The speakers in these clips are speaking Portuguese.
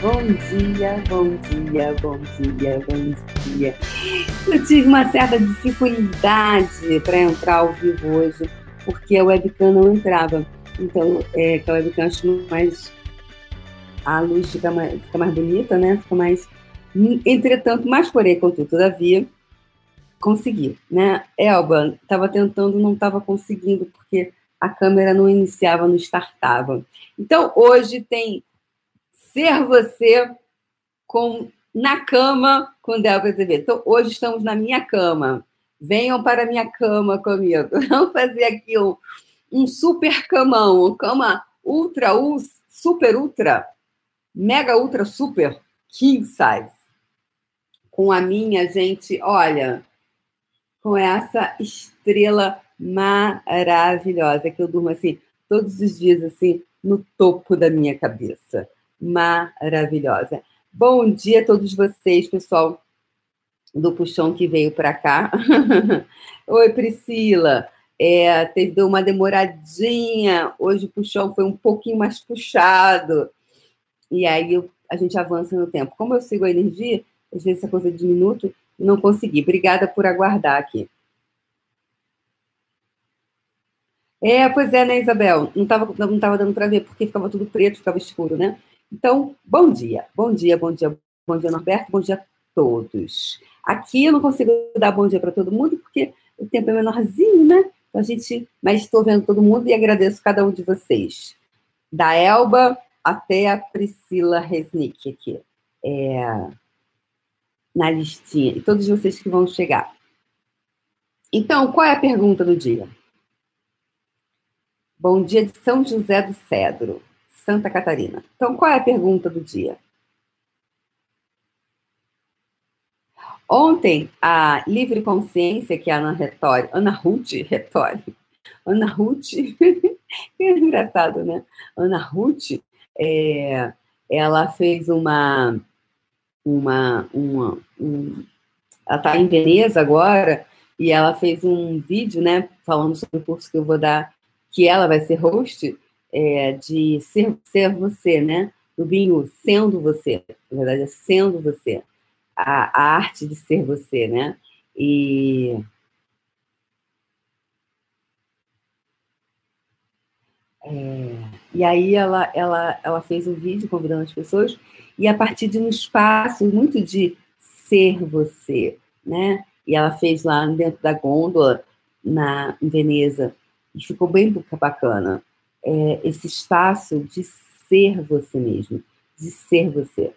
bom dia, bom dia, bom dia, bom dia. Eu tive uma certa dificuldade para entrar ao vivo hoje, porque a webcam não entrava. Então, é, a webcam acho mais. A luz fica mais, fica mais bonita, né? Fica mais. Entretanto, mas porém, contudo, todavia, consegui, né? Elba, estava tentando, não estava conseguindo, porque a câmera não iniciava, não startava. Então, hoje tem Ser Você com na cama com Delva TV. Então, hoje estamos na minha cama. Venham para a minha cama comigo. Vamos fazer aqui um, um super camão, um cama ultra, super ultra, mega ultra super king size. Com a minha, gente, olha, com essa estrela maravilhosa que eu durmo assim todos os dias assim no topo da minha cabeça maravilhosa. Bom dia a todos vocês, pessoal do Puxão que veio para cá. Oi, Priscila. É, teve deu uma demoradinha. Hoje o puxão foi um pouquinho mais puxado. E aí eu, a gente avança no tempo. Como eu sigo a energia, às vezes essa coisa de minuto, não consegui. Obrigada por aguardar aqui. É, pois é, né, Isabel? Não estava não tava dando para ver, porque ficava tudo preto, ficava escuro, né? Então, bom dia, bom dia, bom dia, bom dia, Norberto, bom dia a todos. Aqui eu não consigo dar bom dia para todo mundo, porque o tempo é menorzinho, né? Então, a gente, mas estou vendo todo mundo e agradeço cada um de vocês. Da Elba até a Priscila Resnick aqui. É, na listinha. E todos vocês que vão chegar. Então, qual é a pergunta do dia? Bom dia de São José do Cedro. Santa Catarina. Então, qual é a pergunta do dia? Ontem, a Livre Consciência, que é a Ana Retório, Ana Ruth Retório, Ana Ruth, é engraçado, né? Ana Ruth, é, ela fez uma, uma, uma um, ela está em Veneza agora, e ela fez um vídeo, né, falando sobre o curso que eu vou dar, que ela vai ser host, é, de ser, ser você, né? Do binho, sendo você. Na verdade, é sendo você. A, a arte de ser você, né? E. É, e aí ela, ela, ela fez um vídeo convidando as pessoas, e a partir de um espaço muito de ser você, né? E ela fez lá dentro da gôndola, na, em Veneza, e ficou bem bacana é, esse espaço de ser você mesmo, de ser você.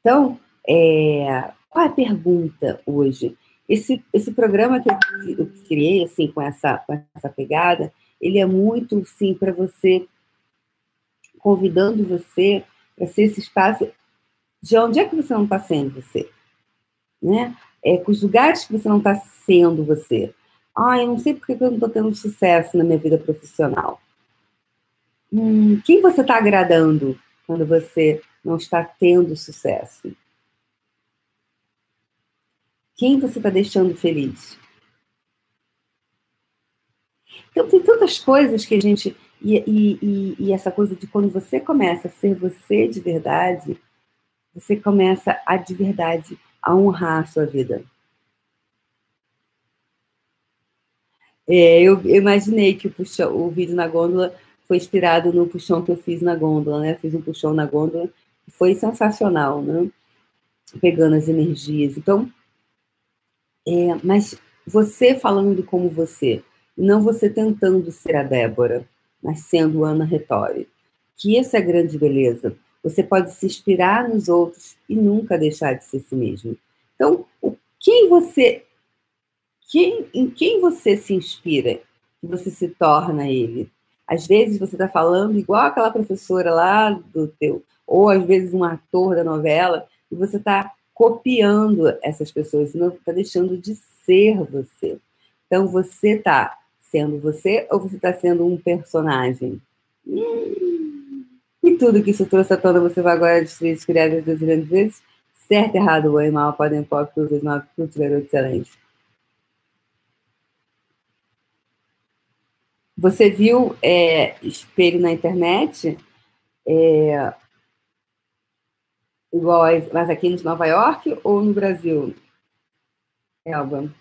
Então, é, qual é a pergunta hoje? Esse, esse programa que eu, criei assim com essa, com essa pegada, ele é muito sim para você convidando você para ser esse espaço de onde é que você não está sendo você, né? É, com os lugares que você não está sendo você. Ah, eu não sei porque eu não estou tendo sucesso na minha vida profissional. Hum, quem você está agradando quando você não está tendo sucesso? Quem você está deixando feliz? Então, tem tantas coisas que a gente. E, e, e, e, essa coisa de quando você começa a ser você de verdade, você começa a de verdade a honrar a sua vida. É, eu, eu, imaginei que o, o vídeo na gôndola foi inspirado no puxão que eu fiz na gôndola, né? Fiz um puxão na gôndola, foi sensacional, né? Pegando as energias. Então, é, mas você falando como você, não você tentando ser a Débora, mas sendo Ana Retório. Que essa é a grande beleza. Você pode se inspirar nos outros e nunca deixar de ser si mesmo. Então, quem você, quem, em quem você se inspira, você se torna ele. Às vezes você está falando igual aquela professora lá do teu, ou às vezes um ator da novela, e você está copiando essas pessoas, não está deixando de ser você. Então você está sendo você ou você está sendo um personagem? E tudo que isso trouxe à tona, você vai agora destruir, as duas grandes vezes? Certo, errado, bom e mal, podem, pode, tudo, nove, tudo, garoto excelente. Você viu é, espelho na internet? É, Igual, mas aqui em Nova York ou no Brasil? Elba.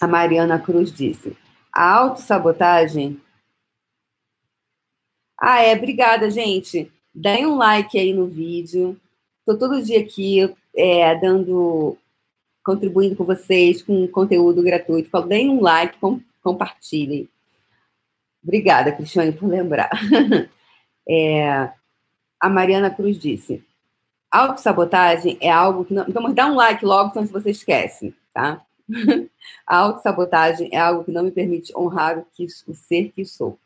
A Mariana Cruz disse: a autossabotagem. Ah, é, obrigada, gente. Deem um like aí no vídeo. Estou todo dia aqui é, dando, contribuindo com vocês com conteúdo gratuito. Deem um like, com, compartilhem. Obrigada, Cristiane, por lembrar. É, a Mariana Cruz disse: autossabotagem é algo que não. Então, dá um like logo, senão você esquece, tá? a autossabotagem é algo que não me permite honrar o, que, o ser que sou.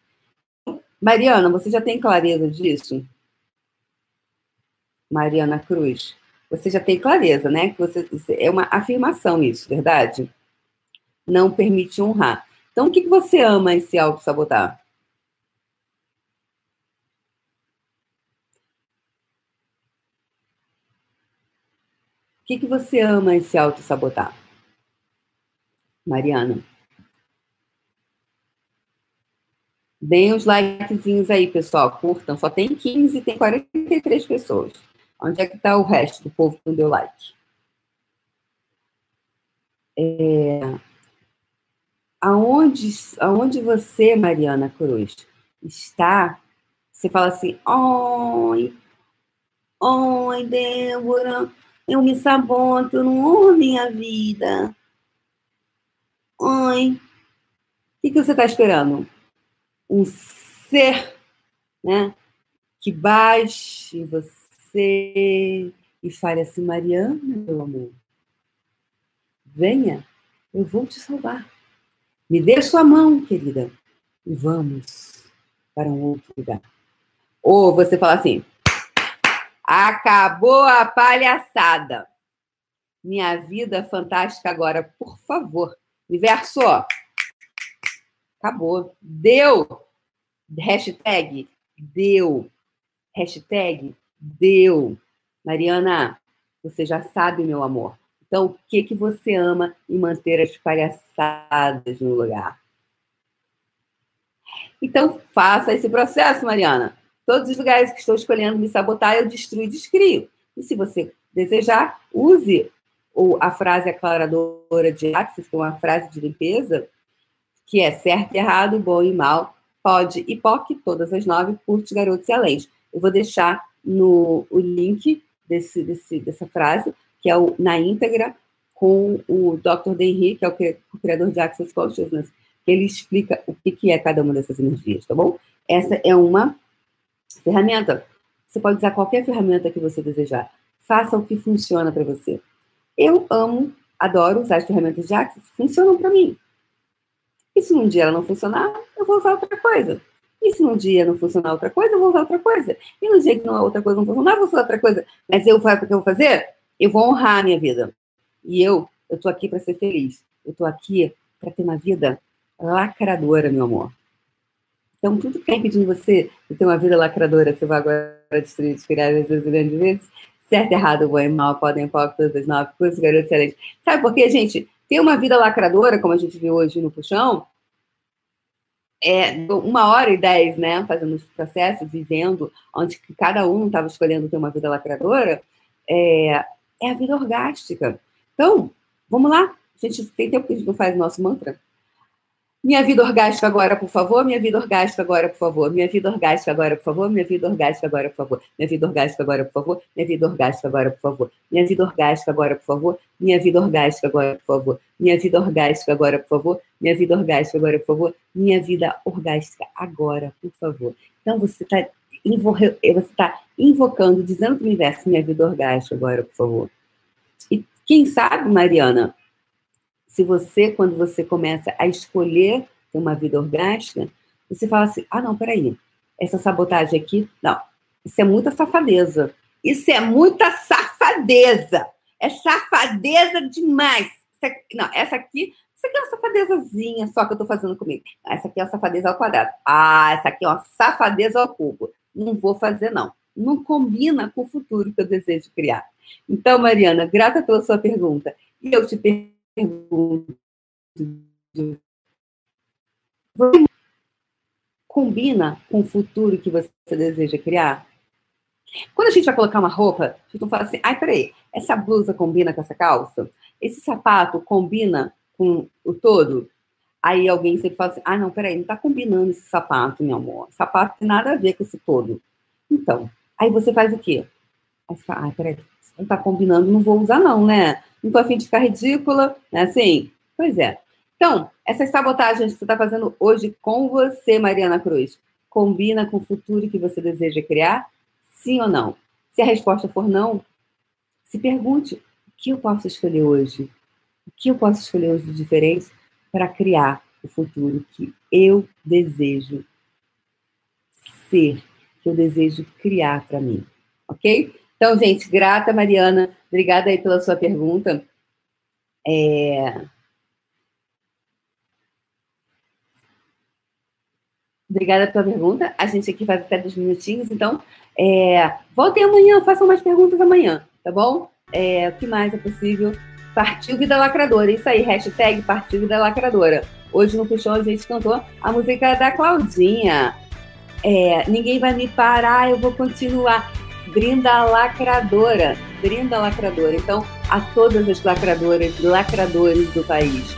Mariana, você já tem clareza disso? Mariana Cruz, você já tem clareza, né? Que você, é uma afirmação isso, verdade? Não permite honrar. Então, o que, que você ama em se auto-sabotar? O que, que você ama em se auto-sabotar? Mariana. Deem os likezinhos aí, pessoal. Curtam. Só tem 15 e tem 43 pessoas. Onde é que está o resto do povo que não deu like? É... Aonde, aonde você, Mariana Cruz, está, você fala assim, oi, oi, Débora, eu me saboto, eu não amo minha vida. Oi. O que, que você está esperando? Um ser, né? Que baixe você e fale assim, Mariana, meu amor, venha, eu vou te salvar. Me dê sua mão, querida, e vamos para um outro lugar. Ou você fala assim, acabou a palhaçada. Minha vida fantástica agora, por favor, Universo, acabou. Deu. Hashtag deu. Hashtag deu. Mariana, você já sabe, meu amor. Então, o que, que você ama em manter as palhaçadas no lugar? Então, faça esse processo, Mariana. Todos os lugares que estou escolhendo me sabotar, eu destruo e descrio. E se você desejar, use a frase aclaradora de Axis, que é uma frase de limpeza, que é certo e errado, bom e mal, pode e POC, todas as nove, curte, garotos e além. Eu vou deixar no o link desse, desse, dessa frase, que é o, na íntegra, com o Dr. Denry, que é o, o criador de Access Consciousness, que ele explica o que, que é cada uma dessas energias, tá bom? Essa é uma ferramenta. Você pode usar qualquer ferramenta que você desejar. Faça o que funciona para você. Eu amo, adoro usar as ferramentas de Access, funcionam para mim. E se um dia ela não funcionar, eu vou usar outra coisa. E se um dia não funcionar outra coisa, eu vou usar outra coisa. E no dia que não, outra coisa não funcionar, eu vou usar outra coisa. Mas eu faço o que eu vou fazer? Eu vou honrar a minha vida. E eu, eu tô aqui para ser feliz. Eu tô aqui para ter uma vida lacradora, meu amor. Então, tudo que está impedindo você de ter uma vida lacradora, você vai agora destruir, inspirar às vezes, grandes vezes, certo, errado, bom e mal, podem pop, todas as nove, cursos, garoto excelente. Sabe por quê, gente? Ter uma vida lacradora, como a gente viu hoje no Puxão, é uma hora e dez, né, fazendo os processos e vendo onde cada um estava escolhendo ter uma vida lacradora, é, é a vida orgástica. Então, vamos lá. A gente tem tempo que a gente não faz o nosso mantra. Minha vida orgástica agora, por favor. Minha vida orgástica agora, por favor. Minha vida orgástica agora, por favor. Minha vida orgástica agora, por favor. Minha vida orgástica agora, por favor. Minha vida orgástica agora, por favor. Minha vida orgástica agora, por favor. Minha vida orgástica agora, por favor. Minha vida orgástica agora, por favor. Minha vida orgástica agora, por favor. Minha vida orgástica agora, por favor. Então você está está invocando, dizendo para o universo, minha vida orgástica agora, por favor. E quem sabe, Mariana, se você, quando você começa a escolher ter uma vida orgástica, você fala assim: ah, não, peraí, essa sabotagem aqui, não, isso é muita safadeza. Isso é muita safadeza. É safadeza demais. Não, essa aqui, essa aqui é uma safadezazinha só que eu tô fazendo comigo. Essa aqui é uma safadeza ao quadrado. Ah, essa aqui é uma safadeza ao cubo. Não vou fazer, não. Não combina com o futuro que eu desejo criar. Então, Mariana, grata pela sua pergunta. E eu te pergunto pergunto. combina com o futuro que você deseja criar? Quando a gente vai colocar uma roupa, a gente não fala assim, ai, peraí, essa blusa combina com essa calça? Esse sapato combina com o todo? Aí alguém sempre fala assim, ah, não, peraí, não tá combinando esse sapato, meu amor. Sapato tem nada a ver com esse todo. Então, aí você faz o quê? Aí você fala, ah, peraí, não tá combinando, não vou usar não, né? Não tô afim de ficar ridícula, né? Assim, pois é. Então, essas sabotagens que você está fazendo hoje com você, Mariana Cruz, combina com o futuro que você deseja criar? Sim ou não? Se a resposta for não, se pergunte: o que eu posso escolher hoje? O que eu posso escolher hoje de diferente para criar o futuro que eu desejo ser, que eu desejo criar para mim? Ok? Então, gente, grata, Mariana. Obrigada aí pela sua pergunta. É... Obrigada pela pergunta. A gente aqui faz até dois minutinhos, então é, voltem amanhã, façam mais perguntas amanhã, tá bom? É, o que mais é possível? Partiu Vida Lacradora, isso aí, hashtag Partiu Vida Lacradora. Hoje no Puxão a gente cantou a música da Claudinha. É, ninguém vai me parar, eu vou continuar. Brinda Lacradora, Brinda Lacradora. Então, a todas as lacradoras, lacradores do país,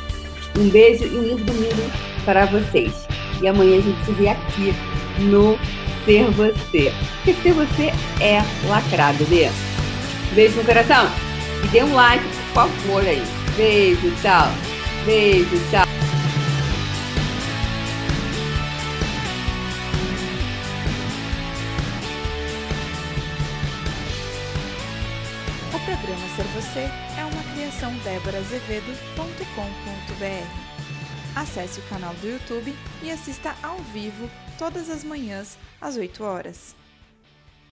um beijo e um lindo domingo para vocês. E amanhã a gente se vê aqui no Ser Você. Porque ser você é lacrado, né? Beijo no coração. E dê um like, por favor, aí. Beijo, tchau. Beijo, tchau. Você é uma criação déborazevedo.com.br. Acesse o canal do YouTube e assista ao vivo todas as manhãs às 8 horas.